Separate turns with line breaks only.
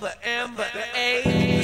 The M, but the A.